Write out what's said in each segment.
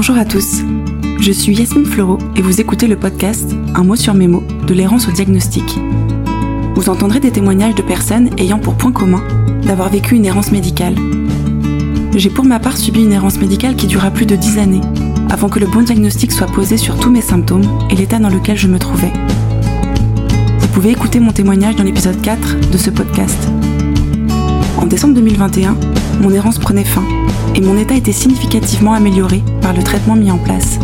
Bonjour à tous, je suis Yasmine Fleureau et vous écoutez le podcast Un mot sur mes mots de l'errance au diagnostic. Vous entendrez des témoignages de personnes ayant pour point commun d'avoir vécu une errance médicale. J'ai pour ma part subi une errance médicale qui dura plus de 10 années, avant que le bon diagnostic soit posé sur tous mes symptômes et l'état dans lequel je me trouvais. Vous pouvez écouter mon témoignage dans l'épisode 4 de ce podcast. En décembre 2021, mon errance prenait fin et mon état était significativement amélioré par le traitement mis en place.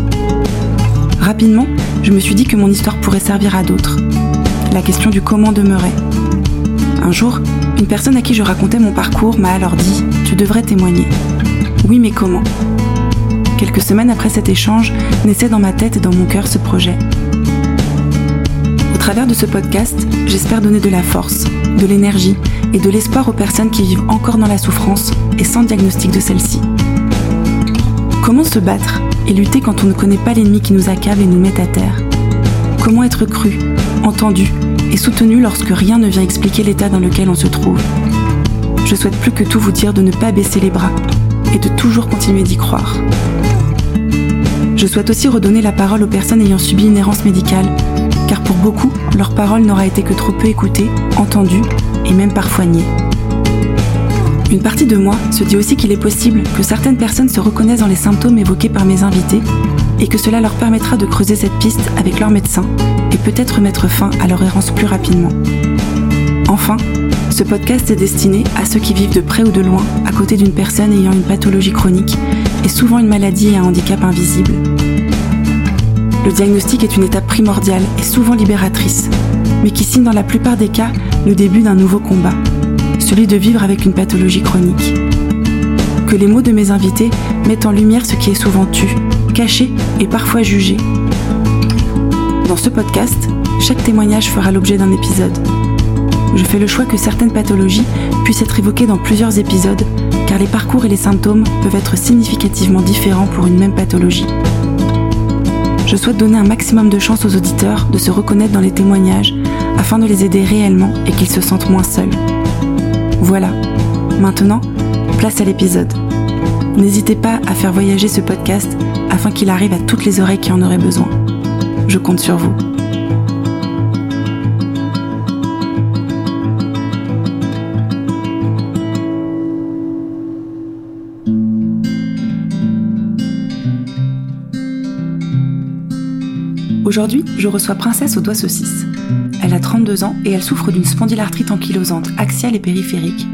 Rapidement, je me suis dit que mon histoire pourrait servir à d'autres. La question du comment demeurait. Un jour, une personne à qui je racontais mon parcours m'a alors dit ⁇ Tu devrais témoigner ⁇ Oui, mais comment? Quelques semaines après cet échange, naissait dans ma tête et dans mon cœur ce projet. Au travers de ce podcast, j'espère donner de la force, de l'énergie et de l'espoir aux personnes qui vivent encore dans la souffrance et sans diagnostic de celle-ci. Comment se battre et lutter quand on ne connaît pas l'ennemi qui nous accable et nous met à terre? Comment être cru, entendu et soutenu lorsque rien ne vient expliquer l'état dans lequel on se trouve? Je souhaite plus que tout vous dire de ne pas baisser les bras et de toujours continuer d'y croire. Je souhaite aussi redonner la parole aux personnes ayant subi une errance médicale, car pour beaucoup, leur parole n'aura été que trop peu écoutée, entendue et même parfois niée. Une partie de moi se dit aussi qu'il est possible que certaines personnes se reconnaissent dans les symptômes évoqués par mes invités et que cela leur permettra de creuser cette piste avec leur médecin et peut-être mettre fin à leur errance plus rapidement. Enfin, ce podcast est destiné à ceux qui vivent de près ou de loin à côté d'une personne ayant une pathologie chronique et souvent une maladie et un handicap invisible. Le diagnostic est une étape primordiale et souvent libératrice, mais qui signe dans la plupart des cas le début d'un nouveau combat celui de vivre avec une pathologie chronique. Que les mots de mes invités mettent en lumière ce qui est souvent tu, caché et parfois jugé. Dans ce podcast, chaque témoignage fera l'objet d'un épisode. Je fais le choix que certaines pathologies puissent être évoquées dans plusieurs épisodes, car les parcours et les symptômes peuvent être significativement différents pour une même pathologie. Je souhaite donner un maximum de chance aux auditeurs de se reconnaître dans les témoignages afin de les aider réellement et qu'ils se sentent moins seuls. Voilà, maintenant, place à l'épisode. N'hésitez pas à faire voyager ce podcast afin qu'il arrive à toutes les oreilles qui en auraient besoin. Je compte sur vous. Aujourd'hui, je reçois Princesse aux doigts saucisses. Elle a 32 ans et elle souffre d'une spondylarthrite ankylosante axiale et périphérique.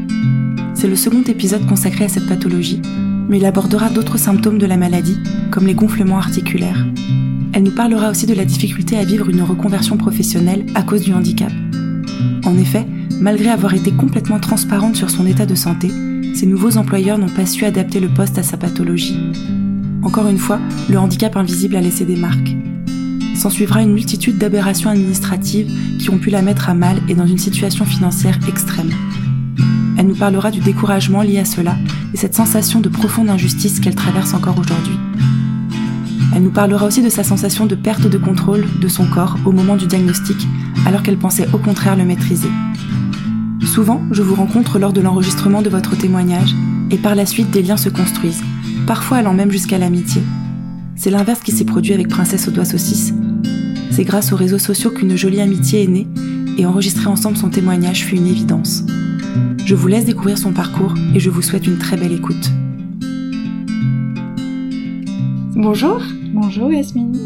C'est le second épisode consacré à cette pathologie, mais il abordera d'autres symptômes de la maladie, comme les gonflements articulaires. Elle nous parlera aussi de la difficulté à vivre une reconversion professionnelle à cause du handicap. En effet, malgré avoir été complètement transparente sur son état de santé, ses nouveaux employeurs n'ont pas su adapter le poste à sa pathologie. Encore une fois, le handicap invisible a laissé des marques. S'en suivra une multitude d'aberrations administratives qui ont pu la mettre à mal et dans une situation financière extrême. Elle nous parlera du découragement lié à cela et cette sensation de profonde injustice qu'elle traverse encore aujourd'hui. Elle nous parlera aussi de sa sensation de perte de contrôle de son corps au moment du diagnostic, alors qu'elle pensait au contraire le maîtriser. Souvent, je vous rencontre lors de l'enregistrement de votre témoignage, et par la suite des liens se construisent, parfois allant même jusqu'à l'amitié. C'est l'inverse qui s'est produit avec Princesse aux doigts saucisses. C'est grâce aux réseaux sociaux qu'une jolie amitié est née, et enregistrer ensemble son témoignage fut une évidence. Je vous laisse découvrir son parcours et je vous souhaite une très belle écoute. Bonjour. Bonjour Yasmine.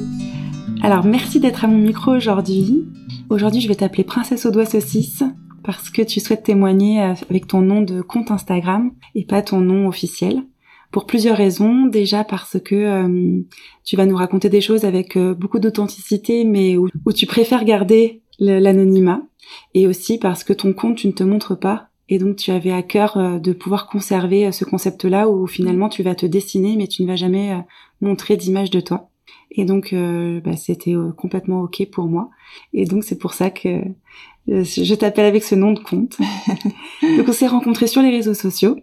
Alors merci d'être à mon micro aujourd'hui. Aujourd'hui je vais t'appeler Princesse aux doigts saucisses parce que tu souhaites témoigner avec ton nom de compte Instagram et pas ton nom officiel pour plusieurs raisons. Déjà parce que euh, tu vas nous raconter des choses avec euh, beaucoup d'authenticité, mais où, tu préfères garder l'anonymat, et aussi parce que ton compte, tu ne te montres pas, et donc tu avais à cœur euh, de pouvoir conserver ce concept-là où finalement tu vas te dessiner, mais tu ne vas jamais montrer d'image de toi. Et donc bah, c'était complètement ok pour moi. Et donc c'est pour ça que je t'appelle avec ce nom de compte. donc on s'est rencontrés sur les réseaux sociaux.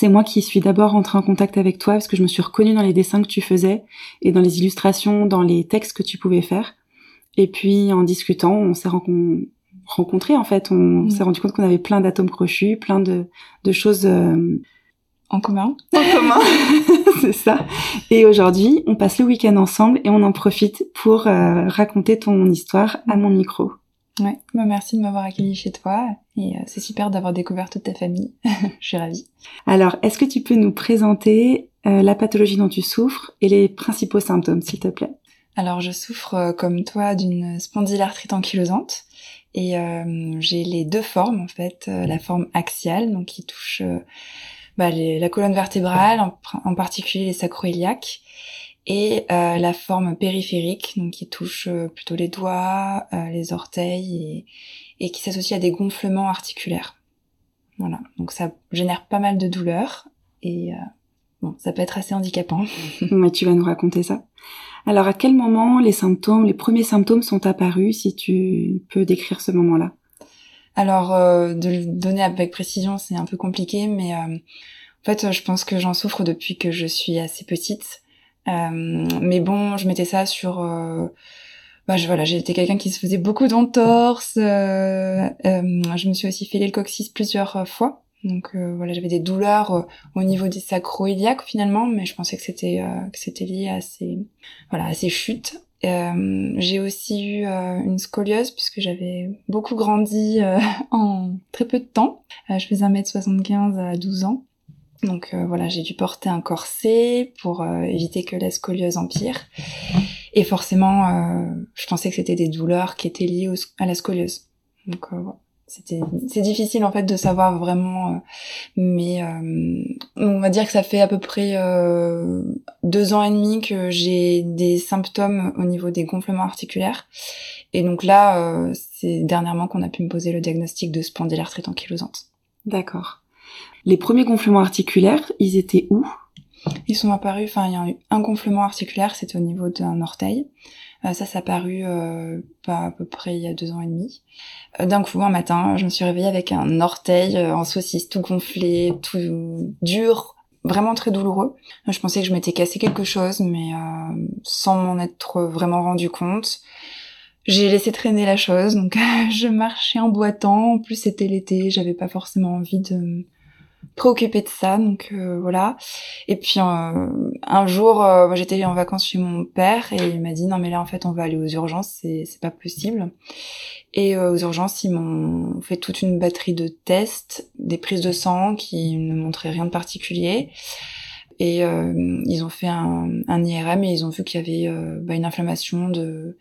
C'est moi qui suis d'abord entrée en contact avec toi parce que je me suis reconnue dans les dessins que tu faisais et dans les illustrations, dans les textes que tu pouvais faire. Et puis en discutant, on s'est rencontrés en fait. On mm. s'est rendu compte qu'on avait plein d'atomes crochus, plein de, choses euh, en commun. En commun, c'est ça. Et aujourd'hui, on passe le week-end ensemble et on en profite pour euh, raconter ton histoire à mon micro. Ouais, bah merci de m'avoir accueilli chez toi et euh, c'est super d'avoir découvert toute ta famille. Je suis ravie. Alors, est-ce que tu peux nous présenter euh, la pathologie dont tu souffres et les principaux symptômes, s'il te plaît? Alors, je souffre comme toi d'une spondylarthrite ankylosante et j'ai les deux formes en fait, la forme axiale donc qui touche bah, la colonne vertébrale, en, particulier les sacroiliaques, et euh, la forme périphérique, donc qui touche euh, plutôt les doigts, euh, les orteils, et, qui s'associe à des gonflements articulaires. Voilà, donc ça génère pas mal de douleurs, et bon, ça peut être assez handicapant. Mais tu vas nous raconter ça. Alors, à quel moment les symptômes, les premiers symptômes sont apparus, si tu peux décrire ce moment-là? Alors, euh, de le donner avec précision, c'est un peu compliqué, mais euh, en fait, je pense que j'en souffre depuis que je suis assez petite. Euh, mais bon, je mettais ça sur... bah, je, voilà, j'étais quelqu'un qui se faisait beaucoup d'entorses. je me suis aussi fait le coccyx plusieurs fois. Donc voilà, j'avais des douleurs au niveau des sacro-iliaques finalement, mais je pensais que c'était que c'était lié à ces voilà à ces chutes. Euh, j'ai aussi eu euh, une scoliose puisque j'avais beaucoup grandi euh, en très peu de temps. je faisais 1m75 à 12 ans. Donc voilà, j'ai dû porter un corset pour éviter que la scoliose empire. Et forcément, je pensais que c'était des douleurs qui étaient liées à la scoliose. Donc voilà. C'était c'est difficile en fait de savoir vraiment euh, mais euh, on va dire que ça fait à peu près euh, deux ans et demi que j'ai des symptômes au niveau des gonflements articulaires. Et donc là c'est dernièrement qu'on a pu me poser le diagnostic de spondylarthrite ankylosante. D'accord. Les premiers gonflements articulaires ils étaient où? Ils sont apparus enfin il y a eu un gonflement articulaire c'était au niveau d'un orteil euh, ça, ça a paru euh, pas à peu près il y a deux ans et demi. Euh, d'un coup, un matin, je me suis réveillée avec un orteil en saucisse tout gonflé, tout dur, vraiment très douloureux. Je pensais que je m'étais cassé quelque chose, mais sans m'en être vraiment rendu compte. J'ai laissé traîner la chose, donc je marchais en boitant. En plus, c'était l'été, j'avais pas forcément envie de préoccupée de ça, donc euh, voilà. Et puis euh, un jour, euh, j'étais en vacances chez mon père et il m'a dit non mais là en fait on va aller aux urgences, c'est c'est pas possible. Et aux urgences ils m'ont fait toute une batterie de tests, des prises de sang qui ne montraient rien de particulier. Et ils ont fait un, un, IRM et ils ont vu qu'il y avait bah, une inflammation de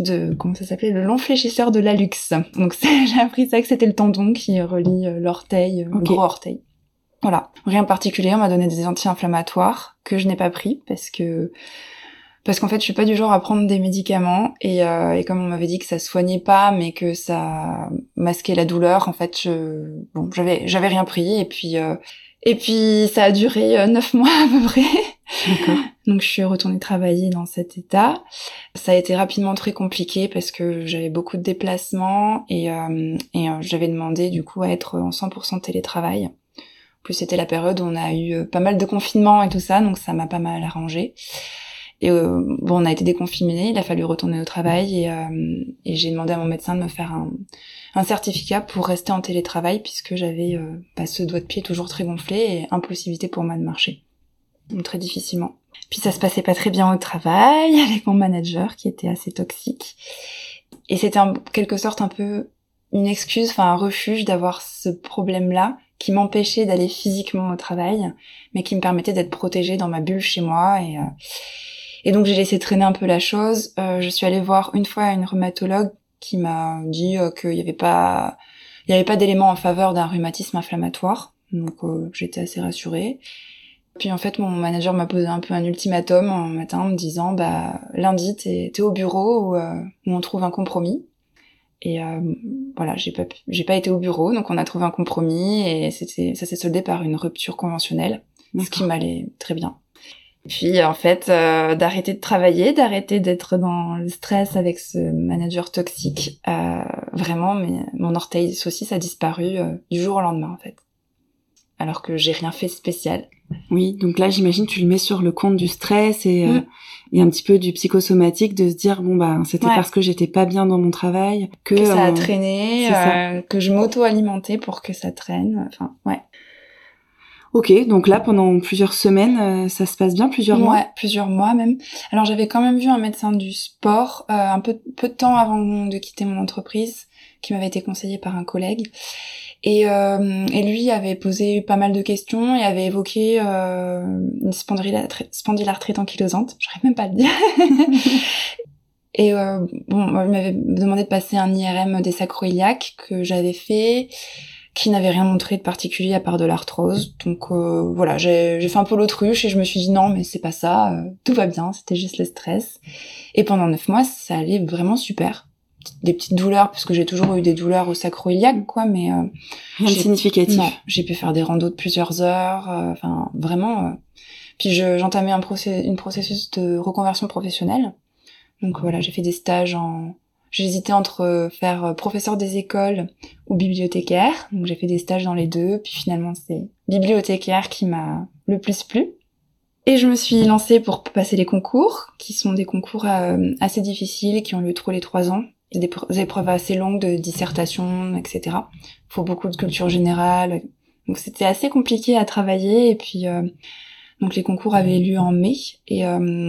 de comment ça s'appelait le long fléchisseur de l'allux. Donc j'ai appris ça que c'était le tendon qui relie l'orteil, le gros orteil. Voilà, rien de particulier. On m'a donné des anti-inflammatoires que je n'ai pas pris parce que parce qu'en fait, je suis pas du genre à prendre des médicaments et, euh, et comme on m'avait dit que ça soignait pas, mais que ça masquait la douleur, en fait, je bon, j'avais j'avais rien pris et puis euh, et puis ça a duré euh, neuf mois à peu près. Donc je suis retournée travailler dans cet état. Ça a été rapidement très compliqué parce que j'avais beaucoup de déplacements et, euh, et j'avais demandé du coup à être en 100% télétravail plus c'était la période où on a eu euh, pas mal de confinements et tout ça, donc ça m'a pas mal arrangé. Et euh, bon, on a été déconfinés, il a fallu retourner au travail et, euh, et j'ai demandé à mon médecin de me faire un, un certificat pour rester en télétravail puisque j'avais euh, bah, ce doigt de pied toujours très gonflé et impossibilité pour moi de marcher. Donc très difficilement. Puis ça se passait pas très bien au travail avec mon manager qui était assez toxique. Et c'était en quelque sorte un peu une excuse, enfin un refuge d'avoir ce problème-là qui m'empêchait d'aller physiquement au travail, mais qui me permettait d'être protégée dans ma bulle chez moi. Et, euh, et donc j'ai laissé traîner un peu la chose. Euh, je suis allée voir une fois une rhumatologue qui m'a dit euh, qu'il n'y avait pas, il avait pas d'éléments en faveur d'un rhumatisme inflammatoire. Donc j'étais assez rassurée. Puis en fait, mon manager m'a posé un peu un ultimatum un matin en me disant, bah lundi, t'es es au bureau où, où on trouve un compromis. Et euh, voilà, j'ai pas j'ai pas été au bureau, donc on a trouvé un compromis et c'était ça s'est soldé par une rupture conventionnelle, ce qui m'allait très bien. Puis en fait, euh, d'arrêter de travailler, d'arrêter d'être dans le stress avec ce manager toxique, euh, vraiment, mais mon orteil saucisse a disparu euh, du jour au lendemain en fait, alors que j'ai rien fait spécial. Oui, donc là j'imagine tu le mets sur le compte du stress et mm et un petit peu du psychosomatique de se dire bon bah c'était parce que j'étais pas bien dans mon travail que, que ça a euh, traîné, euh, que je m'auto-alimentais pour que ça traîne. Enfin ouais. Ok, donc là pendant plusieurs semaines, euh, ça se passe bien, plusieurs mois? Ouais, plusieurs mois même. Alors j'avais quand même vu un médecin du sport euh, un peu peu de temps avant de quitter mon entreprise, qui m'avait été conseillé par un collègue. Et, euh, et lui avait posé pas mal de questions et avait évoqué euh, une spondylarthrite ankylosante. J'arrive même pas à le dire. et euh, bon, il m'avait demandé de passer un IRM des sacroiliaques que j'avais fait qui n'avait rien montré de particulier à part de l'arthrose. Donc euh, voilà, j'ai fait un peu l'autruche et je me suis dit non, mais c'est pas ça, euh, tout va bien, c'était juste le stress. Et pendant neuf mois, ça allait vraiment super. Des petites douleurs, parce que j'ai toujours eu des douleurs au sacro-iliaque, quoi, mais euh, rien de significatif. j'ai pu faire des randos de plusieurs heures, euh, enfin vraiment. Puis j'entamais un process, une processus de reconversion professionnelle. Donc voilà, j'ai fait des stages en J'hésitais entre euh, faire euh, professeur des écoles ou bibliothécaire. Donc j'ai fait des stages dans les deux. Puis finalement, c'est bibliothécaire qui m'a le plus plu. Et je me suis lancée pour passer les concours, qui sont des concours euh, assez difficiles, qui ont lieu tous les trois ans. Des, épreuves assez longues de dissertation, etc. Faut beaucoup de culture générale. Donc c'était assez compliqué à travailler. Et puis donc les concours avaient lieu en mai et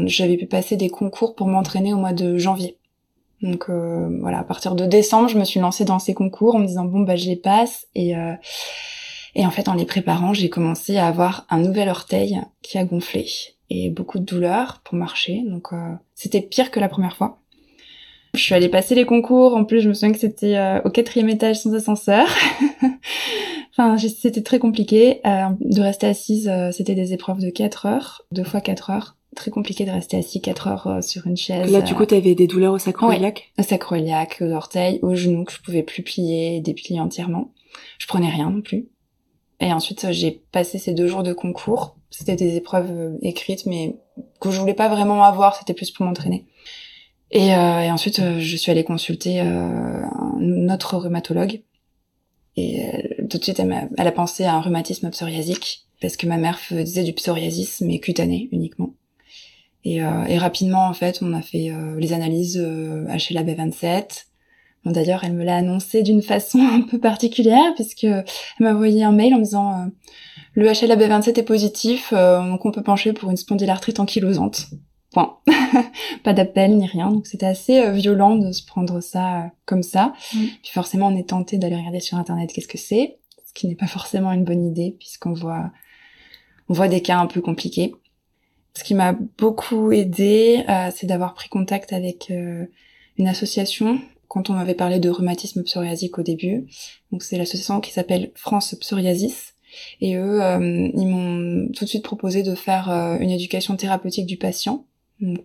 j'avais pu passer des concours pour m'entraîner au mois de janvier. Donc euh, voilà, à partir de décembre, je me suis lancée dans ces concours en me disant bon bah je les passe et euh, et en fait en les préparant, j'ai commencé à avoir un nouvel orteil qui a gonflé et beaucoup de douleurs pour marcher. Donc euh, c'était pire que la première fois. Je suis allée passer les concours. En plus, je me souviens que c'était au quatrième étage sans ascenseur. enfin, c'était très compliqué. de rester assise, c'était des épreuves de 4 heures, deux fois 4 heures très compliqué de rester assis 4 heures euh, sur une chaise. Là, du coup, t'avais des douleurs au sacroiliac Au sacroiliac, aux orteils, aux genoux que je pouvais plus plier, déplier entièrement. Je prenais rien non plus. Et ensuite, j'ai passé ces deux jours de concours. C'était des épreuves euh, écrites, mais que je voulais pas vraiment avoir. C'était plus pour m'entraîner. Et, euh, et, ensuite, je suis allée consulter euh, notre rhumatologue. Et tout de suite, elle a, elle a pensé à un rhumatisme psoriasique parce que ma mère faisait du psoriasis, mais cutané uniquement. Et, euh, et, rapidement, en fait, on a fait euh, les analyses euh, HLA-B27. Bon, D'ailleurs, elle me l'a annoncé d'une façon un peu particulière, puisque elle m'a envoyé un mail en me disant euh, le HLA-B27 est positif, donc on peut pencher pour une spondylarthrite ankylosante. Point. pas d'appel ni rien. Donc c'était assez violent de se prendre ça comme ça. Mm. Puis forcément, on est tenté d'aller regarder sur Internet qu'est-ce que c'est, ce qui n'est pas forcément une bonne idée, puisqu'on voit on voit des cas un peu compliqués. Ce qui m'a beaucoup aidé, euh, c'est d'avoir pris contact avec euh, une association quand on m'avait parlé de rhumatisme psoriasique au début. Donc c'est l'association qui s'appelle France Psoriasis. Et eux, euh, ils m'ont tout de suite proposé de faire une éducation thérapeutique du patient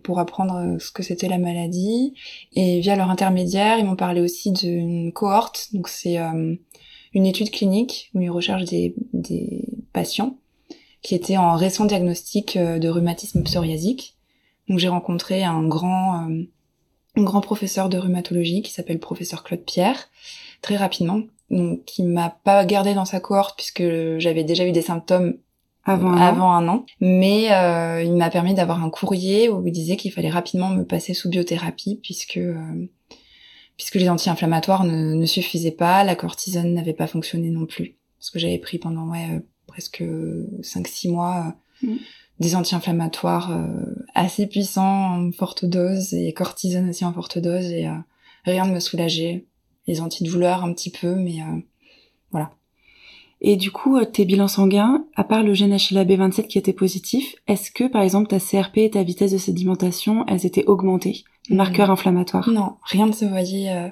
pour apprendre ce que c'était la maladie. Et via leur intermédiaire, ils m'ont parlé aussi d'une cohorte. Donc c'est une étude clinique où ils recherchent des, des patients qui était en récent diagnostic euh, de rhumatisme psoriasique. Donc j'ai rencontré un grand, euh, un grand professeur de rhumatologie qui s'appelle professeur Claude Pierre, très rapidement, donc qui m'a pas gardé dans sa cohorte puisque j'avais déjà eu des symptômes avant un, avant an. un an. Mais euh, il m'a permis d'avoir un courrier où il disait qu'il fallait rapidement me passer sous biothérapie puisque puisque les anti-inflammatoires ne, ne, suffisaient pas, la cortisone n'avait pas fonctionné non plus. Parce que j'avais pris pendant ouais, presque 5-6 mois mm. des anti-inflammatoires euh, assez puissants en forte dose et cortisone aussi en forte dose et euh, rien ne me soulageait. Les antidouleurs un petit peu, mais euh, voilà. Et du coup, tes bilans sanguins, à part le gène HLA-B27 qui était positif, est-ce que par exemple ta CRP et ta vitesse de sédimentation, elles étaient augmentées? Marqueur inflammatoire Non, rien ne se voyait.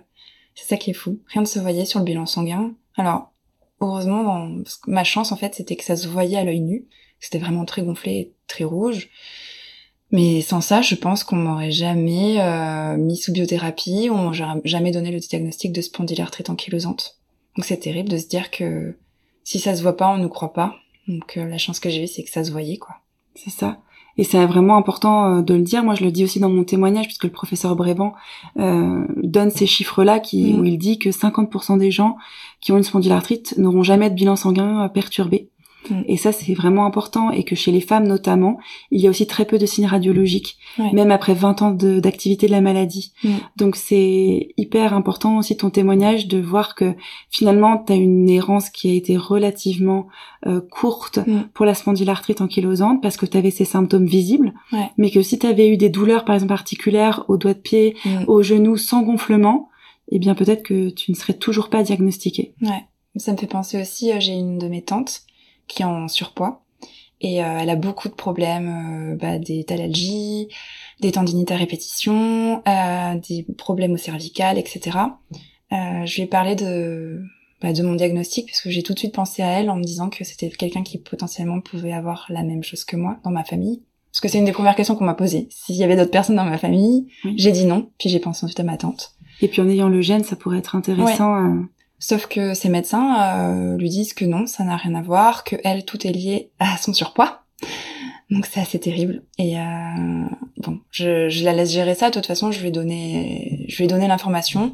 c'est ça qui est fou. Rien ne se voyait sur le bilan sanguin. Alors, heureusement, ma chance en fait, c'était que ça se voyait à l'œil nu. C'était vraiment très gonflé, très rouge. Mais sans ça, je pense qu'on m'aurait jamais euh, mis sous biothérapie, on m'aurait jamais donné le diagnostic de spondylarthrite ankylosante. Donc c'est terrible de se dire que si ça se voit pas, on ne croit pas. Donc euh, la chance que j'ai eue, c'est que ça se voyait, quoi. C'est ça. Et c'est vraiment important euh, de le dire. Moi, je le dis aussi dans mon témoignage, puisque le professeur Bréban euh, donne ces chiffres-là, qui, mm. où il dit que 50% des gens qui ont une spondylarthrite n'auront jamais de bilan sanguin perturbé. Et ça, c'est vraiment important. Et que chez les femmes, notamment, il y a aussi très peu de signes radiologiques, même après 20 ans d'activité de, la maladie. Donc, c'est hyper important aussi ton témoignage de voir que finalement, tu as une errance qui a été relativement euh, courte pour la spondylarthrite ankylosante parce que tu avais ces symptômes visibles, mais que si tu avais eu des douleurs, par exemple, articulaires au doigt de pied, au genou, sans gonflement, eh bien peut-être que tu ne serais toujours pas diagnostiquée. Ouais. Ça me fait penser aussi, euh, j'ai une de mes tantes qui est en surpoids et euh, elle a beaucoup de problèmes, euh, bah, des thalalgies, des tendinites à répétition, des problèmes au cervical, etc. je lui ai parlé de bah, de mon diagnostic parce que j'ai tout de suite pensé à elle en me disant que c'était quelqu'un qui potentiellement pouvait avoir la même chose que moi dans ma famille. Parce que c'est une des premières questions qu'on m'a posées. S'il y avait d'autres personnes dans ma famille, j'ai dit non, puis j'ai pensé ensuite à ma tante. Et puis en ayant le gène, ça pourrait être intéressant. Sauf que ces médecins euh, lui disent que non, ça n'a rien à voir, que elle, tout est lié à son surpoids. Donc c'est assez terrible. Et euh, bon, je, je, la laisse gérer ça. De toute façon, je vais donner, je vais donner l'information.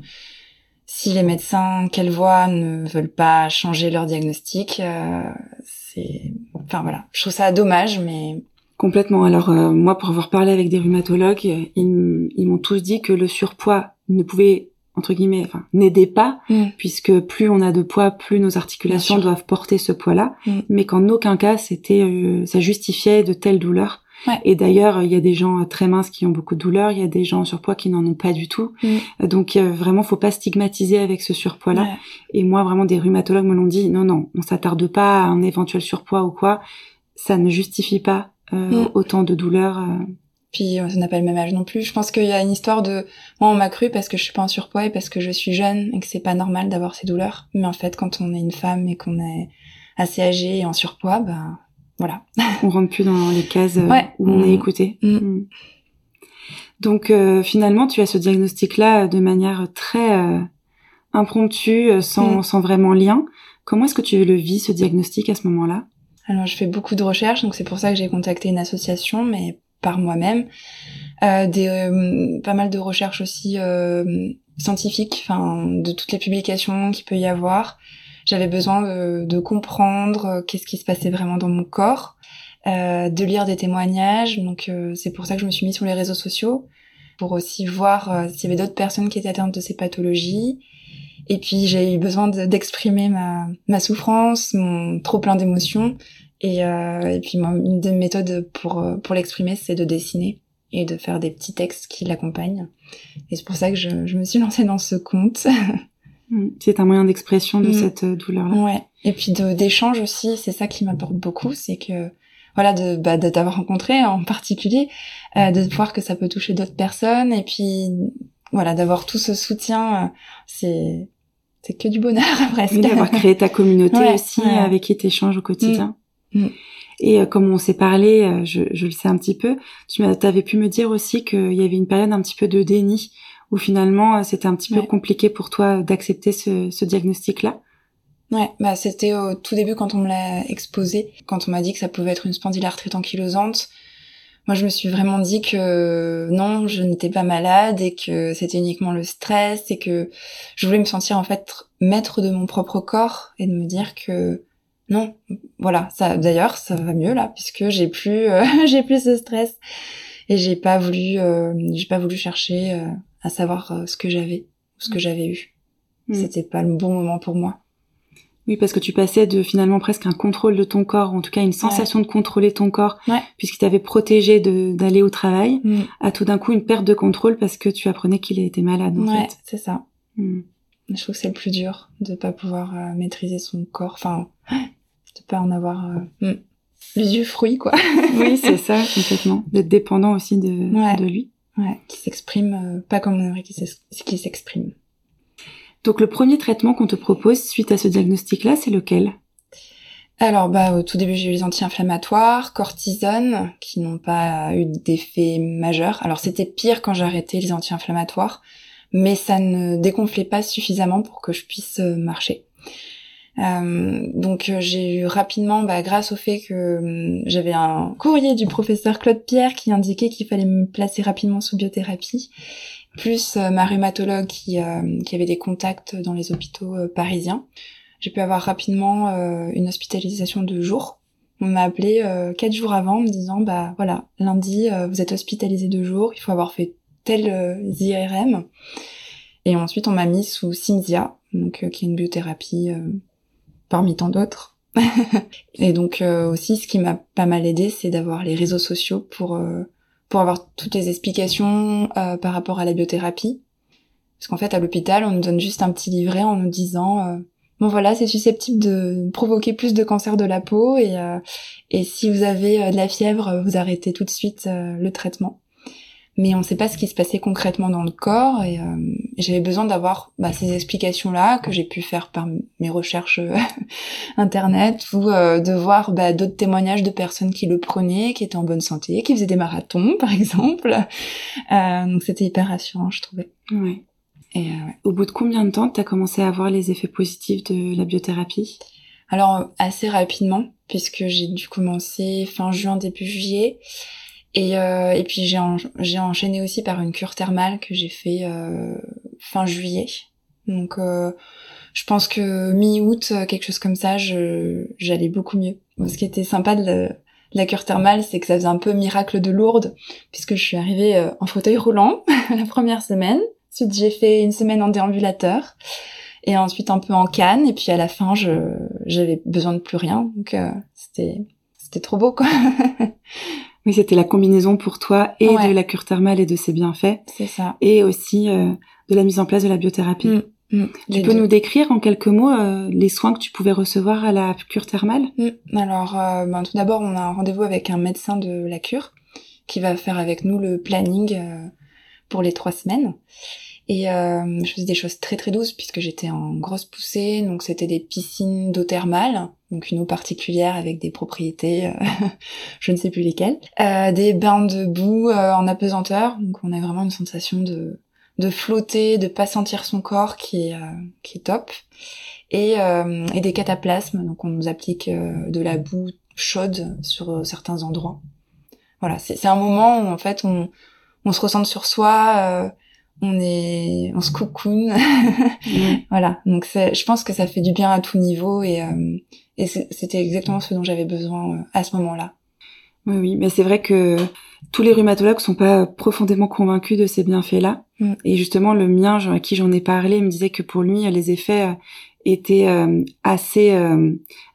Si les médecins qu'elle voit ne veulent pas changer leur diagnostic, euh, c'est, enfin voilà, je trouve ça dommage, mais complètement. Alors euh, moi, pour avoir parlé avec des rhumatologues, ils m'ont tous dit que le surpoids ne pouvait entre guillemets, enfin, n'aidait pas, mm. puisque plus on a de poids, plus nos articulations doivent porter ce poids-là, mm. mais qu'en aucun cas c'était, euh, ça justifiait de telles douleurs. Et d'ailleurs, il y a des gens très minces qui ont beaucoup de douleurs, il y a des gens en surpoids qui n'en ont pas du tout. Mm. Donc euh, vraiment, faut pas stigmatiser avec ce surpoids-là. Et moi, vraiment, des rhumatologues me l'ont dit, non, non, on s'attarde pas à un éventuel surpoids ou quoi, ça ne justifie pas euh, autant de douleurs. Puis euh, ça n'a pas le même âge non plus. Je pense qu'il y a une histoire de moi on m'a cru parce que je suis pas en surpoids et parce que je suis jeune et que c'est pas normal d'avoir ces douleurs. Mais en fait quand on est une femme et qu'on est assez âgé et en surpoids, bah voilà. on rentre plus dans les cases euh, où on est mm. écouté. Mm. Mm. Donc euh, finalement tu as ce diagnostic là de manière très impromptue, sans, sans vraiment lien. Comment est-ce que tu le vis ce diagnostic à ce moment-là? Alors je fais beaucoup de recherches, donc c'est pour ça que j'ai contacté une association, mais par moi-même. Euh, des euh, pas mal de recherches aussi euh, scientifiques, enfin de toutes les publications qu'il peut y avoir. J'avais besoin de, de comprendre qu'est-ce qui se passait vraiment dans mon corps, de lire des témoignages. Donc c'est pour ça que je me suis mise sur les réseaux sociaux pour aussi voir s'il y avait d'autres personnes qui étaient atteintes de ces pathologies. Et puis j'ai eu besoin d'exprimer ma, ma souffrance, mon trop plein d'émotions et, euh, et puis une des méthodes pour euh, pour l'exprimer, c'est de dessiner et de faire des petits textes qui l'accompagnent. Et c'est pour ça que je, je, me suis lancée dans ce conte. Mm. C'est un moyen d'expression de mm. cette euh, douleur-là. Ouais. Et puis d'échange aussi, c'est ça qui m'apporte beaucoup, c'est que voilà de bah, de t'avoir rencontré en particulier, euh, de voir que ça peut toucher d'autres personnes et puis voilà d'avoir tout ce soutien, c'est c'est que du bonheur presque. d'avoir créé ta communauté aussi avec qui tu échanges au quotidien. Mm. Et euh, comme on s'est parlé, euh, je, je, le sais un petit peu, tu avais pu me dire aussi qu'il y avait une période un petit peu de déni, où finalement euh, c'était un petit peu compliqué pour toi d'accepter ce, ce diagnostic-là. Ouais, bah c'était au tout début quand on me l'a exposé, quand on m'a dit que ça pouvait être une spondylarthrite ankylosante. Moi, je me suis vraiment dit que non, je n'étais pas malade et que c'était uniquement le stress et que je voulais me sentir en fait maître de mon propre corps et de me dire que non, voilà, ça d'ailleurs ça va mieux là puisque j'ai plus euh, j'ai plus ce stress et j'ai pas voulu euh, j'ai pas voulu chercher euh, à savoir ce que j'avais ce que mm. j'avais eu. Mm. C'était pas le bon moment pour moi. Oui, parce que tu passais de finalement presque un contrôle de ton corps, en tout cas une sensation de contrôler ton corps, ouais. puisqu'il t'avait protégé d'aller au travail, mm. à tout d'un coup une perte de contrôle parce que tu apprenais qu'il était malade. En ouais, c'est ça. Je trouve que c'est le plus dur de pas pouvoir maîtriser son corps. Enfin, de pas en avoir euh, hmm. les yeux fruits quoi. oui, c'est ça complètement. D'être dépendant aussi de, de lui. Ouais, qui s'exprime euh, pas comme on aimerait qu'il s'exprime. Donc le premier traitement qu'on te propose suite à ce diagnostic-là, c'est lequel? Alors, bah, au tout début, j'ai eu les anti-inflammatoires, cortisone, qui n'ont pas eu d'effet majeur. Alors, c'était pire quand j'ai arrêté les anti-inflammatoires, mais ça ne dégonflait pas suffisamment pour que je puisse euh, marcher. Euh, donc euh, j'ai eu rapidement, bah, grâce au fait que hum, j'avais un courrier du professeur Claude Pierre qui indiquait qu'il fallait me placer rapidement sous biothérapie, plus euh, ma rhumatologue qui, qui avait des contacts dans les hôpitaux parisiens. J'ai pu avoir rapidement une hospitalisation de jour On m'a appelé quatre jours avant en me disant bah voilà lundi vous êtes hospitalisé deux jours, il faut avoir fait tel IRM. Et ensuite on m'a mis sous Cynthia, donc qui est une biothérapie parmi tant d'autres. et donc aussi ce qui m'a pas mal aidé c'est d'avoir les réseaux sociaux pour pour avoir toutes les explications par rapport à la biothérapie. Parce qu'en fait à l'hôpital on nous donne juste un petit livret en nous disant bon voilà, c'est susceptible de provoquer plus de cancer de la peau et, euh, et si vous avez euh, de la fièvre, vous arrêtez tout de suite euh, le traitement. Mais on ne sait pas ce qui se passait concrètement dans le corps et j'avais besoin d'avoir bah, ces explications-là que j'ai pu faire par mes recherches internet ou de voir bah, d'autres témoignages de personnes qui le prenaient, qui étaient en bonne santé, qui faisaient des marathons par exemple. donc c'était hyper rassurant, je trouvais. Ouais. Et euh, au bout de combien de temps tu as commencé à voir les effets positifs de la biothérapie? Alors assez rapidement, puisque j'ai dû commencer fin juin, début juillet. Et, euh, et puis j'ai j'ai enchaîné aussi par une cure thermale que j'ai fait euh, fin juillet. Donc euh, je pense que mi-août, quelque chose comme ça, j'allais beaucoup mieux. Ce qui était sympa de, la cure thermale, c'est que ça faisait un peu miracle de Lourdes, puisque je suis arrivée euh, en fauteuil roulant la première semaine. Ensuite, j'ai fait une semaine en déambulateur et ensuite un peu en canne. Et puis à la fin, j'avais besoin de plus rien. Donc euh, c'était c'était trop beau quoi. oui, c'était la combinaison pour toi et de la cure thermale et de ses bienfaits. C'est ça. Et aussi euh, de la mise en place de la biothérapie. Mm, mm. tu peux nous décrire en quelques mots euh, les soins que tu pouvais recevoir à la cure thermale? Mm. Alors, ben, tout d'abord, on a un rendez-vous avec un médecin de la cure qui va faire avec nous le planning pour les trois semaines. Et euh, je faisais des choses très très douces puisque j'étais en grosse poussée, donc c'était des piscines d'eau thermale, donc une eau particulière avec des propriétés, euh, je ne sais plus lesquelles, euh, des bains de boue euh, en apesanteur, donc on a vraiment une sensation de de flotter, de pas sentir son corps qui est qui est top, et, et des cataplasmes, donc on nous applique de la boue chaude sur certains endroits. Voilà, c'est un moment où en fait on on se ressent sur soi on est on se cocoon voilà. Donc je pense que ça fait du bien à tout niveau et euh, et c'était exactement ce dont j'avais besoin euh, à ce moment-là. Oui oui. Mais c'est vrai que tous les rhumatologues sont pas profondément convaincus de ces bienfaits-là. Mm. et justement le mien à qui j'en ai parlé me disait que pour lui les effets euh, étaient assez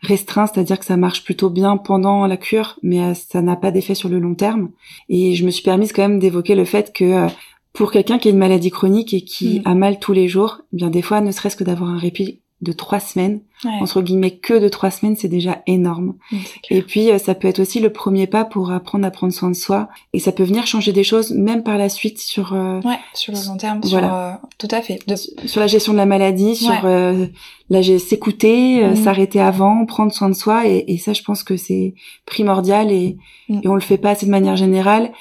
restreints, c'est-à-dire que ça marche plutôt bien pendant la cure, mais ça n'a pas d'effet sur le long terme. Et je me suis permise quand même d'évoquer le fait que pour quelqu'un qui a une maladie chronique et qui mm. a mal tous les jours, eh bien des fois, ne serait-ce que d'avoir un répit de trois semaines, entre guillemets que de trois semaines, c'est déjà énorme. Mm, et puis euh, ça peut être aussi le premier pas pour apprendre à prendre soin de soi, et ça peut venir changer des choses même par la suite sur euh, ouais sur le long terme, voilà. sur euh, tout à fait, sur la gestion de la maladie, sur la s'écouter, mm. s'arrêter avant, prendre soin de soi, et, et ça je pense que c'est primordial et, et on le fait pas assez de manière générale.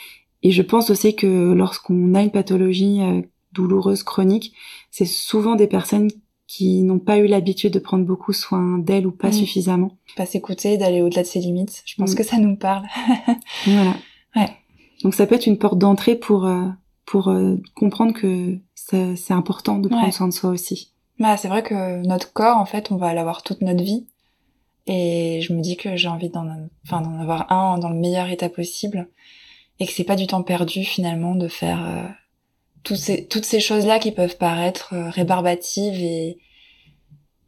Et je pense aussi que lorsqu'on a une pathologie euh, douloureuse chronique, c'est souvent des personnes qui n'ont pas eu l'habitude de prendre beaucoup soin d'elles ou pas mm. suffisamment. Pas s'écouter, d'aller au-delà de ses limites. Je pense mm. que ça nous parle. voilà. Ouais. Donc ça peut être une porte d'entrée pour euh, pour euh, comprendre que c'est important de prendre soin de soi aussi. Bah c'est vrai que notre corps en fait on va l'avoir toute notre vie et je me dis que j'ai envie d'en enfin d'en avoir un dans le meilleur état possible et que c'est pas du temps perdu finalement de faire euh, toutes ces, toutes ces choses-là qui peuvent paraître euh, rébarbatives et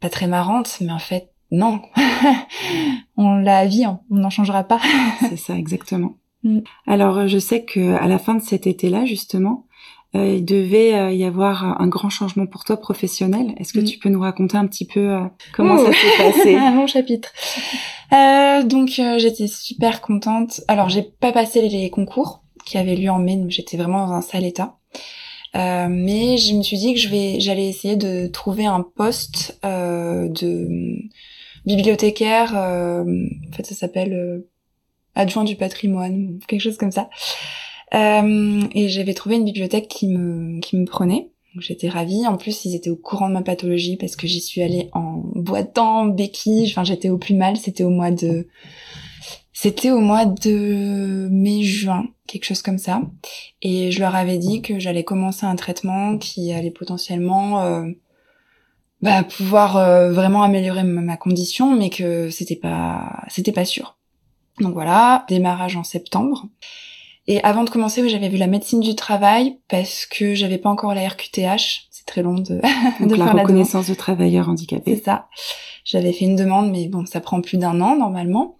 pas très marrantes, mais en fait non, on la vit, on n'en changera pas. c'est ça exactement. Mm. Alors je sais que à la fin de cet été-là justement, euh, il devait y avoir un grand changement pour toi professionnel. Est-ce que mm. tu peux nous raconter un petit peu comment ça s'est passé? Un long chapitre. Euh, donc euh, j'étais super contente. Alors j'ai pas passé les concours qui avaient lieu en mai, donc j'étais vraiment dans un sale état. Euh, mais je me suis dit que je vais, j'allais essayer de trouver un poste euh, de bibliothécaire. en fait, ça s'appelle adjoint du patrimoine, quelque chose comme ça. et j'avais trouvé une bibliothèque qui me qui me prenait. J'étais ravie. En plus, ils étaient au courant de ma pathologie parce que j'y suis allée en boitant, béquille. Enfin, j'étais au plus mal. C'était au mois de, c'était au mois de mai-juin, quelque chose comme ça. Et je leur avais dit que j'allais commencer un traitement qui allait potentiellement euh, bah, pouvoir euh, vraiment améliorer ma, condition, mais que c'était pas, c'était pas sûr. Donc voilà, démarrage en septembre. Et avant de commencer, j'avais vu la médecine du travail parce que j'avais pas encore la RQTH. C'est très long de, de la reconnaissance de travailleurs handicapés. C'est ça. J'avais fait une demande, mais bon, ça prend plus d'un an normalement.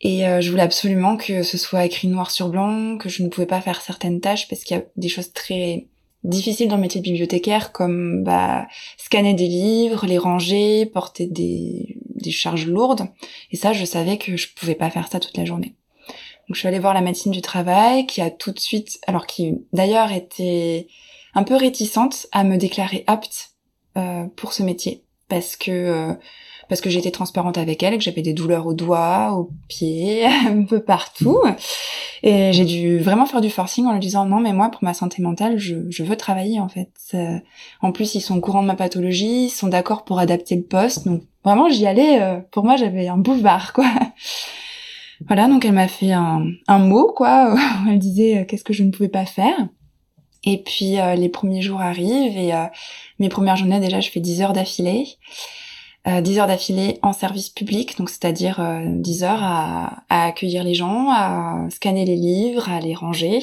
Et euh, je voulais absolument que ce soit écrit noir sur blanc, que je ne pouvais pas faire certaines tâches parce qu'il y a des choses très difficiles dans le métier de bibliothécaire comme bah, scanner des livres, les ranger, porter des, des charges lourdes. Et ça, je savais que je pouvais pas faire ça toute la journée. Donc je suis allée voir la médecine du travail qui a tout de suite, alors qui d'ailleurs était un peu réticente à me déclarer apte euh, pour ce métier parce que euh, parce que j'étais transparente avec elle, que j'avais des douleurs aux doigts, aux pieds, un peu partout. Et j'ai dû vraiment faire du forcing en lui disant non mais moi pour ma santé mentale je, je veux travailler en fait. En plus ils sont au courant de ma pathologie, ils sont d'accord pour adapter le poste. Donc vraiment j'y allais, euh, pour moi j'avais un boulevard quoi. Voilà donc elle m'a fait un, mot quoi, elle disait euh, qu'est-ce que je ne pouvais pas faire. Et puis euh, les premiers jours arrivent et mes premières journées déjà je fais 10 heures d'affilée. 10 heures d'affilée en service public, donc c'est-à-dire 10 heures à, accueillir les gens, à scanner les livres, à les ranger.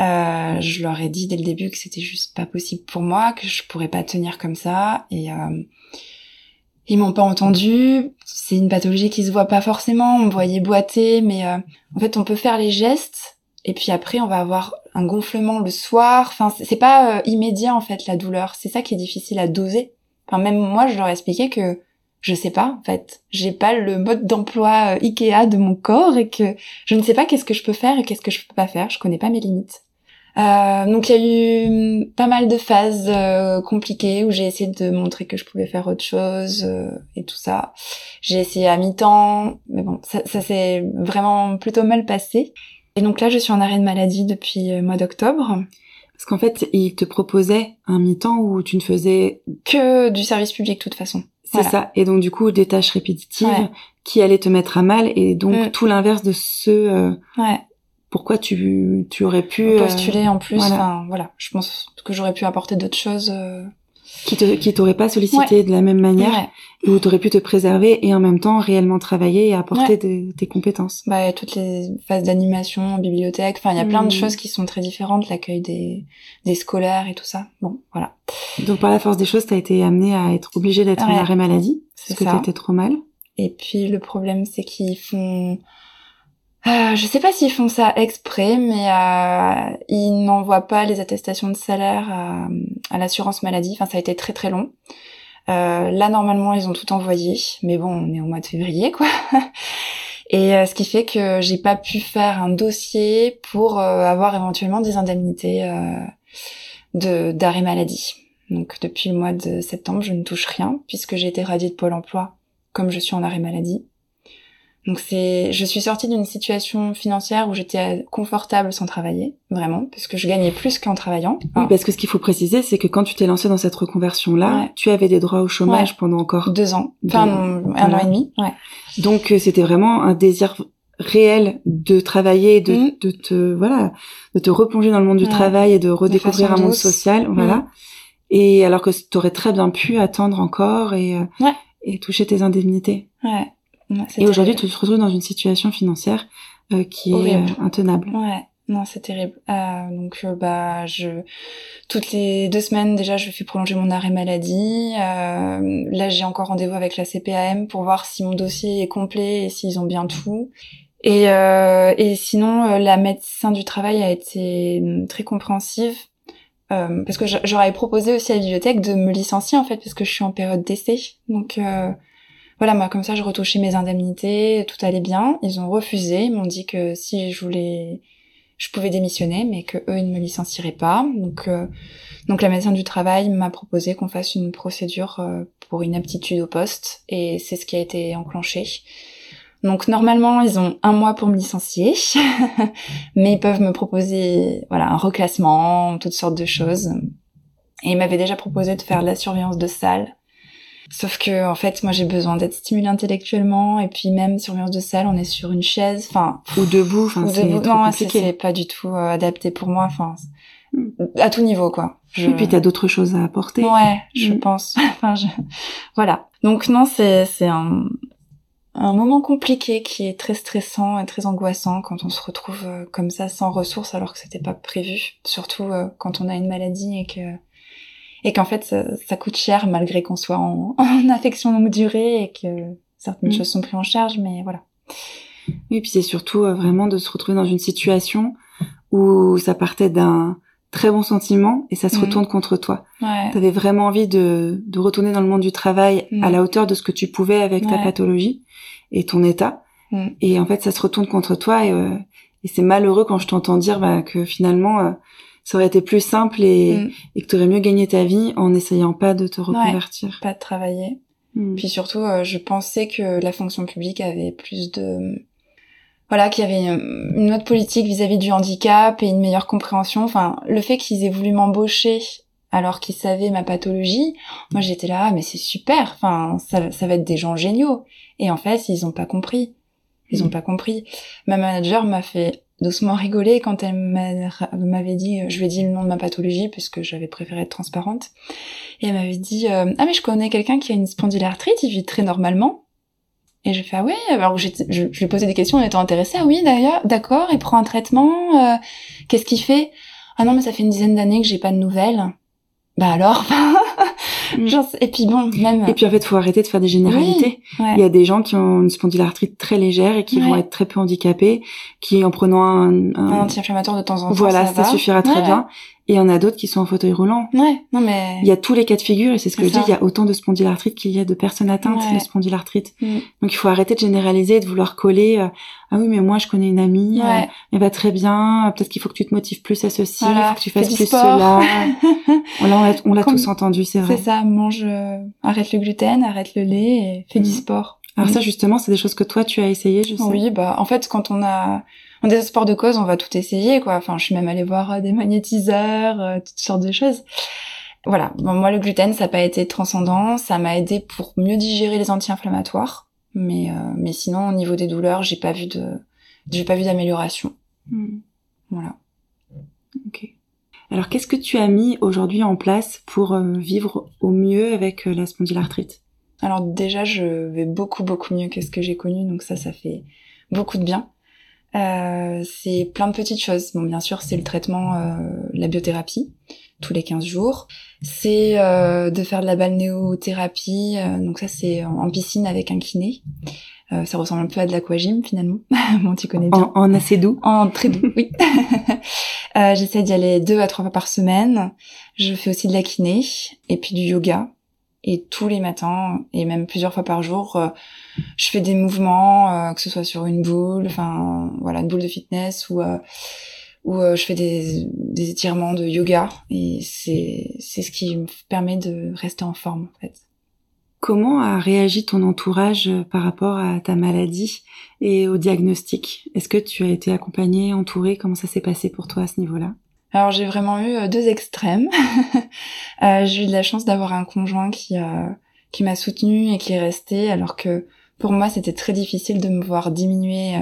Euh, je leur ai dit dès le début que c'était juste pas possible pour moi, que je pourrais pas tenir comme ça, et euh, ils m'ont pas entendu. C'est une pathologie qui se voit pas forcément. On me voyait boiter, mais euh, en fait, on peut faire les gestes, et puis après, on va avoir un gonflement le soir. Enfin, c'est pas euh, immédiat en fait la douleur. C'est ça qui est difficile à doser. Enfin, même moi, je leur ai expliqué que je sais pas, en fait. J'ai pas le mode d'emploi euh, Ikea de mon corps et que je ne sais pas qu'est-ce que je peux faire et qu'est-ce que je peux pas faire. Je connais pas mes limites. Euh, donc il y a eu pas mal de phases euh, compliquées où j'ai essayé de montrer que je pouvais faire autre chose euh, et tout ça. J'ai essayé à mi-temps, mais bon, ça, ça s'est vraiment plutôt mal passé. Et donc là, je suis en arrêt de maladie depuis le mois d'octobre. Parce qu'en fait, il te proposait un mi-temps où tu ne faisais que du service public de toute façon. C'est ça. Et donc du coup, des tâches répétitives qui allaient te mettre à mal et donc mm. tout l'inverse de ce euh, ouais. Pourquoi tu tu aurais pu postuler en plus. Enfin voilà, je pense que j'aurais pu apporter d'autres choses. Euh qui te, qui t'aurait pas sollicité de la même manière et où t'aurais pu te préserver et en même temps réellement travailler et apporter tes compétences. Bah toutes les phases d'animation en bibliothèque, enfin il y a plein de mmh. choses qui sont très différentes, l'accueil des des scolaires et tout ça. Bon, voilà. Donc par la force des choses, t'as été amenée à être obligée d'être en arrêt maladie parce que t'étais trop mal. Et puis le problème c'est qu'ils font euh, je sais pas s'ils font ça exprès, mais euh, ils n'envoient pas les attestations de salaire à, l'assurance maladie. Enfin, ça a été très très long. Euh, là, normalement, ils ont tout envoyé, mais bon, on est au mois de février, quoi. Et euh, ce qui fait que j'ai pas pu faire un dossier pour euh, avoir éventuellement des indemnités de d'arrêt maladie. Donc depuis le mois de septembre, je ne touche rien puisque j'ai été radiée de Pôle Emploi comme je suis en arrêt maladie. Donc c'est, je suis sortie d'une situation financière où j'étais confortable sans travailler, vraiment, parce que je gagnais plus qu'en travaillant. Oui, parce que ce qu'il faut préciser, c'est que quand tu t'es lancée dans cette reconversion-là, tu avais des droits au chômage pendant encore deux ans, enfin un an et demi. Ouais. Donc euh, c'était vraiment un désir réel de travailler, de, mm. de te voilà, de te replonger dans le monde du travail et de redécouvrir un monde social, voilà. Mm. Et alors que tu aurais très bien pu attendre encore et euh, et toucher tes indemnités. Ouais et aujourd'hui, tu te retrouves dans une situation financière euh, qui est euh, intenable. Ouais. Non, c'est terrible. Euh, donc euh, bah je toutes les deux semaines déjà je fais prolonger mon arrêt maladie. Euh, là j'ai encore rendez-vous avec la CPAM pour voir si mon dossier est complet et s'ils ont bien tout. Et et sinon la médecin du travail a été très compréhensive parce que j'aurais proposé aussi à la bibliothèque de me licencier en fait parce que je suis en période d'essai. Donc voilà, moi comme ça je retouchais mes indemnités, tout allait bien. Ils ont refusé, ils m'ont dit que si je voulais, je pouvais démissionner, mais que eux ils ne me licencieraient pas. Donc euh, donc la médecin du travail m'a proposé qu'on fasse une procédure euh, pour inaptitude au poste, et c'est ce qui a été enclenché. Donc normalement, ils ont un mois pour me licencier, mais ils peuvent me proposer voilà un reclassement, toutes sortes de choses. Et ils m'avaient déjà proposé de faire la surveillance de salle Sauf que en fait, moi j'ai besoin d'être stimulée intellectuellement et puis même surveillance de salle, on est sur une chaise, enfin ou debout, enfin c'est non, c'est pas du tout euh, adapté pour moi, enfin à tout niveau quoi. Je... Et puis t'as d'autres choses à apporter. Ouais, je mm. pense. enfin, je... voilà. Donc non, c'est c'est un un moment compliqué qui est très stressant et très angoissant quand on se retrouve euh, comme ça sans ressources alors que c'était pas prévu. Surtout euh, quand on a une maladie et que et qu'en fait ça, coûte cher malgré qu'on soit en, en, affection longue durée et que certaines mm. choses sont prises en charge, mais voilà. Oui, puis c'est surtout euh, vraiment de se retrouver dans une situation où ça partait d'un très bon sentiment et ça se mm. retourne contre toi. Ouais. Tu avais vraiment envie de, de retourner dans le monde du travail à mm. la hauteur de ce que tu pouvais avec ta pathologie et ton état. Et en fait, ça se retourne contre toi et, euh, et c'est malheureux quand je t'entends dire bah, que finalement, euh, ça aurait été plus simple et, et que tu aurais mieux gagné ta vie en n'essayant pas de te reconvertir. pas de travailler. Puis surtout, euh, je pensais que la fonction publique avait plus de voilà, qu'il y avait une autre politique vis-à-vis du handicap et une meilleure compréhension. Enfin, le fait qu'ils aient voulu m'embaucher alors qu'ils savaient ma pathologie, moi j'étais là, ah, mais c'est super. Enfin, ça, ça va être des gens géniaux. Et en fait, ils ont pas compris. Ils ont mm. pas compris. Ma manager m'a fait doucement rigoler quand elle m'avait dit, je lui ai dit le nom de ma pathologie puisque j'avais préféré être transparente. Et elle m'avait dit, euh, ah mais je connais quelqu'un qui a une spondylarthrite, il vit très normalement. Et j'ai fait ah oui, alors je, je, lui ai posé des questions en étant intéressée. Ah oui, d'ailleurs, d'accord, il prend un traitement. Euh, Qu'est-ce qu'il fait? Ah non, mais ça fait une dizaine d'années que j'ai pas de nouvelles. Bah alors. Mm. Genre, et puis bon, même. Et puis en fait, faut arrêter de faire des généralités. Il y a des gens qui ont une spondylarthrite très légère et qui vont être très peu handicapés, qui en prenant un, un... anti-inflammatoire de temps en temps, voilà, ça, suffira très bien. Et il y en a d'autres qui sont en fauteuil roulant. Ouais, non mais... Il y a tous les cas de figure, et c'est ce que je dis, il y a autant de spondylarthrite qu'il y a de personnes atteintes de spondylarthrite. Mm. Donc il faut arrêter de généraliser, de vouloir coller, euh, ah oui, mais moi je connais une amie, euh, elle va très bien, peut-être qu'il faut que tu te motives plus à ceci, il faut que tu fasses plus cela. Là, on l'a tous entendu, c'est vrai. C'est ça, mange, euh, arrête le gluten, arrête le lait et fais du mm. sport. Alors ça, justement, c'est des choses que toi, tu as essayé, je sais. Oui, bah, en fait, quand on a en désespoir de cause, on va tout essayer, quoi. Enfin, je suis même allée voir euh, des magnétiseurs, euh, toutes sortes de choses. Voilà. Bon, moi, le gluten, ça n'a pas été transcendant. Ça m'a aidé pour mieux digérer les anti-inflammatoires. Mais, euh, mais sinon, au niveau des douleurs, j'ai pas vu de, j'ai pas vu d'amélioration. Hmm. Voilà. Ok. Alors, qu'est-ce que tu as mis aujourd'hui en place pour vivre au mieux avec la spondylarthrite? Alors déjà, je vais beaucoup beaucoup mieux que ce que j'ai connu, donc ça, ça fait beaucoup de bien. Euh, c'est plein de petites choses. Bon, bien sûr, c'est le traitement, euh, la biothérapie, tous les 15 jours. C'est euh, de faire de la balnéothérapie, euh, donc ça c'est en piscine avec un kiné. Euh, ça ressemble un peu à de l'aquagym finalement. bon, tu connais bien. En, en, assez doux En très doux, oui. J'essaie d'y aller deux à trois fois par semaine. Je fais aussi de la kiné et puis du yoga et tous les matins et même plusieurs fois par jour euh, je fais des mouvements euh, que ce soit sur une boule enfin voilà une boule de fitness ou euh, ou je fais des, des étirements de yoga. Et c'est c'est ce qui me permet de rester en forme en fait. Comment a réagi ton entourage par rapport à ta maladie et au diagnostic? Est-ce que tu as été accompagnée, entourée? Comment ça s'est passé pour toi à ce niveau-là? Alors j'ai vraiment eu euh, deux extrêmes. euh, j'ai eu de la chance d'avoir un conjoint qui euh, qui m'a soutenue et qui est resté, alors que pour moi c'était très difficile de me voir diminuer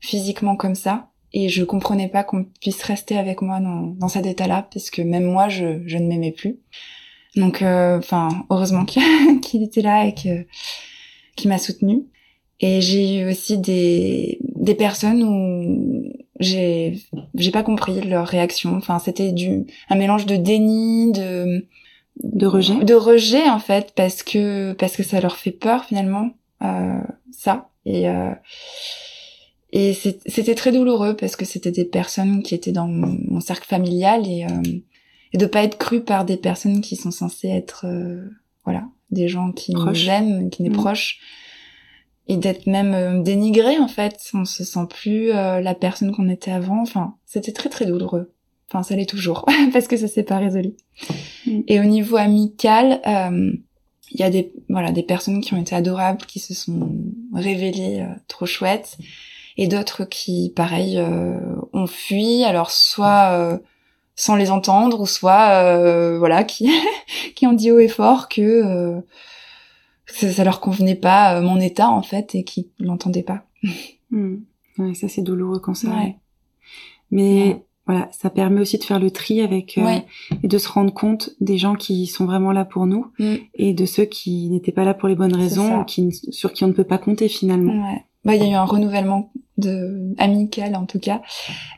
physiquement comme ça. Et je comprenais pas qu'on puisse rester avec moi dans, cet état-là, parce que même moi je, je ne m'aimais plus. Donc, enfin, heureusement qu'il était là et que qui m'a soutenue. Et j'ai eu aussi des des personnes où j'ai j'ai pas compris leur réaction. Enfin, c'était du un mélange de déni, de de rejet, de rejet en fait, parce que parce que ça leur fait peur finalement euh, ça et euh, et c'était très douloureux parce que c'était des personnes qui étaient dans mon, cercle familial et euh, et de pas être cru par des personnes qui sont censées être euh, voilà des gens qui nous aiment, qui nous mmh. proches et d'être même euh, dénigré en fait. On se sent plus euh, la personne qu'on était avant. Enfin, c'était très très douloureux. Enfin, ça l'est toujours parce que ça s'est pas résolu. Mm. Et au niveau amical, euh, il y a des voilà des personnes qui ont été adorables, qui se sont révélées trop chouettes, et d'autres qui, pareil, ont fui. Alors soit sans les entendre, ou soit voilà qui qui ont dit haut et fort que ça, ça leur convenait pas euh, mon état en fait et qui l'entendaient pas. Hmm. Ouais, ça c'est douloureux quand ça. Ouais. Mais voilà, ça permet aussi de faire le tri avec euh, et de se rendre compte des gens qui sont vraiment là pour nous mm. et de ceux qui n'étaient pas là pour les bonnes raisons, qui, sur qui on ne peut pas compter finalement. Ouais. Bah, il y a eu un renouvellement de amical en tout cas,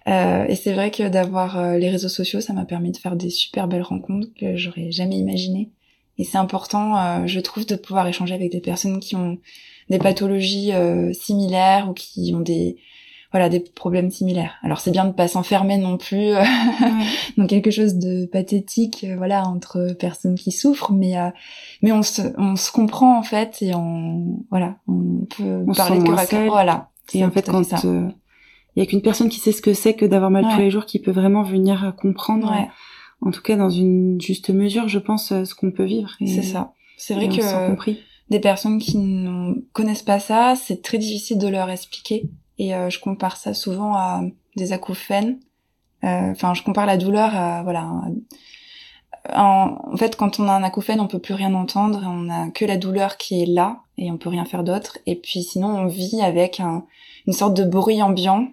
euh, et c'est vrai que d'avoir euh, les réseaux sociaux, ça m'a permis de faire des super belles rencontres que j'aurais jamais imaginées. Et c'est important, euh, je trouve, de pouvoir échanger avec des personnes qui ont des pathologies similaires ou qui ont des voilà des problèmes similaires. Alors c'est bien de pas s'enfermer non plus euh, dans quelque chose de pathétique, euh, voilà entre personnes qui souffrent, mais euh, mais on se on se comprend en fait et on voilà on peut parler de cœur à cœur. Voilà. Et en fait quand il y a qu'une personne qui sait ce que c'est que d'avoir mal tous les jours qui peut vraiment venir comprendre. En tout cas dans une juste mesure, je pense ce qu'on peut vivre. C'est ça. C'est vrai que des personnes qui ne connaissent pas ça, c'est très difficile de leur expliquer et euh, je compare ça souvent à des acouphènes. Euh, enfin, je compare la douleur à voilà. En, fait, quand on a un acouphène, on peut plus rien entendre, on a que la douleur qui est là et on peut rien faire d'autre. Et puis sinon, on vit avec un, une sorte de bruit ambiant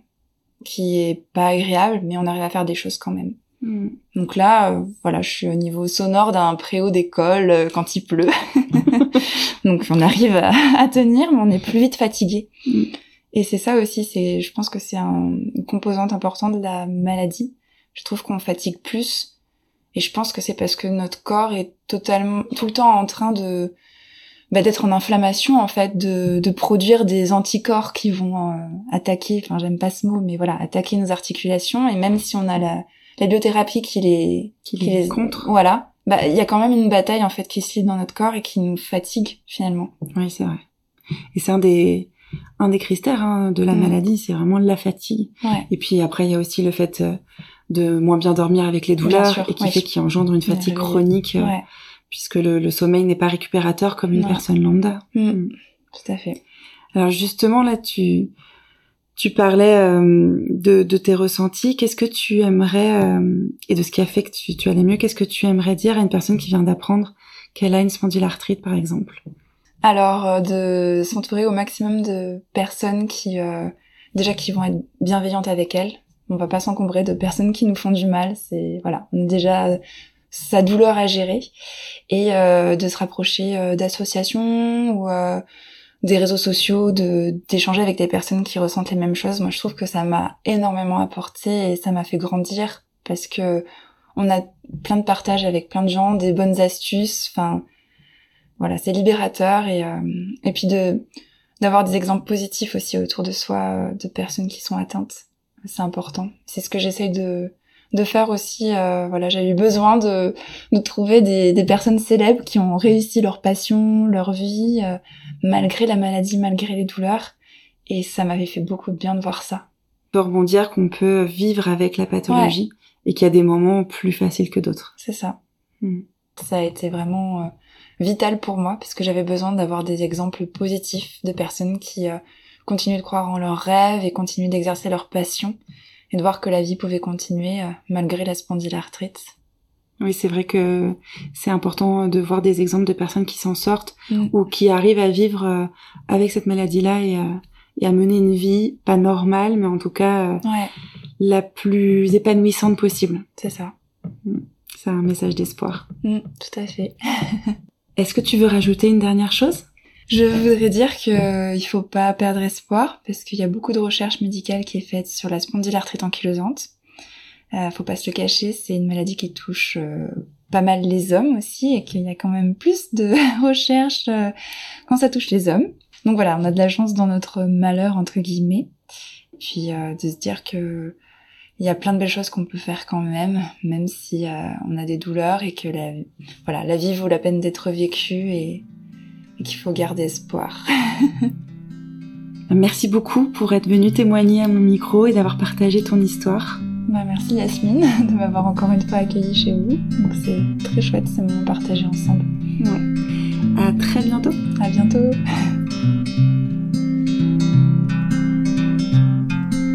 qui est pas agréable, mais on arrive à faire des choses quand même. Hmm. Donc là, euh, voilà, je suis au niveau sonore d'un préau d'école quand il pleut. Donc on arrive à, à, tenir, mais on est plus vite fatigué. Hmm. Et c'est ça aussi, c'est, je pense que c'est un, une composante importante de la maladie. Je trouve qu'on fatigue plus. Et je pense que c'est parce que notre corps est totalement, tout le temps en train de, bah, d'être en inflammation, en fait, de, de produire des anticorps qui vont euh, attaquer, enfin, j'aime pas ce mot, mais voilà, attaquer nos articulations. Et même si on a la, la biothérapie qui les, qui, les contre, voilà, bah, il y a quand même une bataille, en fait, qui se lit dans notre corps et qui nous fatigue, finalement. Oui, c'est vrai. Et c'est un des, un des critères hein, de la mm. maladie, c'est vraiment la fatigue. Et puis après, il y a aussi le fait euh, de moins bien dormir avec les douleurs et qui fait qu'il engendre une fatigue chronique, euh, puisque le, sommeil n'est pas récupérateur comme une personne lambda. Mm. Mm. Tout à fait. Alors justement là, tu tu parlais euh, de, tes ressentis. Qu'est-ce que tu aimerais et de ce qui a fait que tu, tu allais mieux Qu'est-ce que tu aimerais dire à une personne qui vient d'apprendre qu'elle a une spondylarthrite, par exemple? Alors euh, de s'entourer au maximum de personnes qui euh, déjà qui vont être bienveillantes avec elle. On va pas s'encombrer de personnes qui nous font du mal. C'est voilà, déjà sa douleur à gérer et euh, de se rapprocher d'associations ou des réseaux sociaux, de d'échanger avec des personnes qui ressentent les mêmes choses. Moi, je trouve que ça m'a énormément apporté et ça m'a fait grandir parce que on a plein de partages avec plein de gens, des bonnes astuces. Enfin, voilà, c'est libérateur et euh, et puis de d'avoir des exemples positifs aussi autour de soi euh, de personnes qui sont atteintes. C'est important. C'est ce que j'essaye de de faire aussi. Euh, voilà, j'ai eu besoin de de trouver des des personnes célèbres qui ont réussi leur passion, leur vie malgré la maladie, malgré les douleurs. Et ça m'avait fait beaucoup de bien de voir ça. Peut rebondir qu'on peut vivre avec la pathologie et qu'il y a des moments plus faciles que d'autres. C'est ça. Hmm. Ça a été vraiment vital pour moi parce que j'avais besoin d'avoir des exemples positifs de personnes qui euh, continuent de croire en leurs rêves et continuent d'exercer leur passion et de voir que la vie pouvait continuer euh, malgré la spondylarthrite. Oui, c'est vrai que c'est important de voir des exemples de personnes qui s'en sortent mm. ou qui arrivent à vivre euh, avec cette maladie-là et, et, à mener une vie pas normale, mais en tout cas la plus épanouissante possible. C'est ça. Mm. C'est un message d'espoir. Mm, tout à fait. Est-ce que tu veux rajouter une dernière chose? Je voudrais dire qu'il euh, il faut pas perdre espoir parce qu'il y a beaucoup de recherches médicales qui est faite sur la spondylarthrite ankylosante. Euh, faut pas se le cacher, c'est une maladie qui touche euh, pas mal les hommes aussi et qu'il y a quand même plus de recherches euh, quand ça touche les hommes. Donc voilà, on a de la chance dans notre malheur entre guillemets. Puis de se dire que il y a plein de belles choses qu'on peut faire quand même, même si on a des douleurs et que la, voilà, la vie vaut la peine d'être vécue et, qu'il faut garder espoir. merci beaucoup pour être venue témoigner à mon micro et d'avoir partagé ton histoire. Bah, merci Yasmine de m'avoir encore une fois accueillie chez vous. Donc c'est très chouette ce moment partagé ensemble. Ouais. À très bientôt. À bientôt.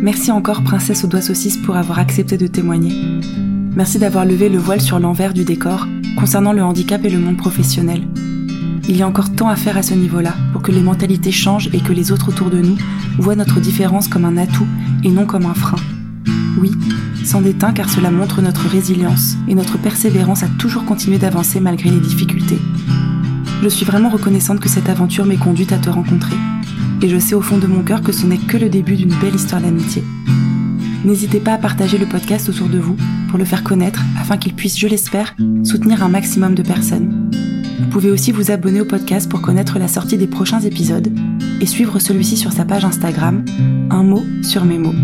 Merci encore Princesse aux doigts saucisses pour avoir accepté de témoigner. Merci d'avoir levé le voile sur l'envers du décor concernant le handicap et le monde professionnel. Il y a encore tant à faire à ce niveau-là pour que les mentalités changent et que les autres autour de nous voient notre différence comme un atout et non comme un frein. Oui, s'en déteint car cela montre notre résilience et notre persévérance à toujours continuer d'avancer malgré les difficultés. Je suis vraiment reconnaissante que cette aventure m'ait conduite à te rencontrer. Et je sais au fond de mon cœur que ce n'est que le début d'une belle histoire d'amitié. N'hésitez pas à partager le podcast autour de vous pour le faire connaître afin qu'il puisse, je l'espère, soutenir un maximum de personnes. Vous pouvez aussi vous abonner au podcast pour connaître la sortie des prochains épisodes et suivre celui-ci sur sa page Instagram, un mot sur mes mots.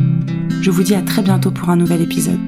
Je vous dis à très bientôt pour un nouvel épisode.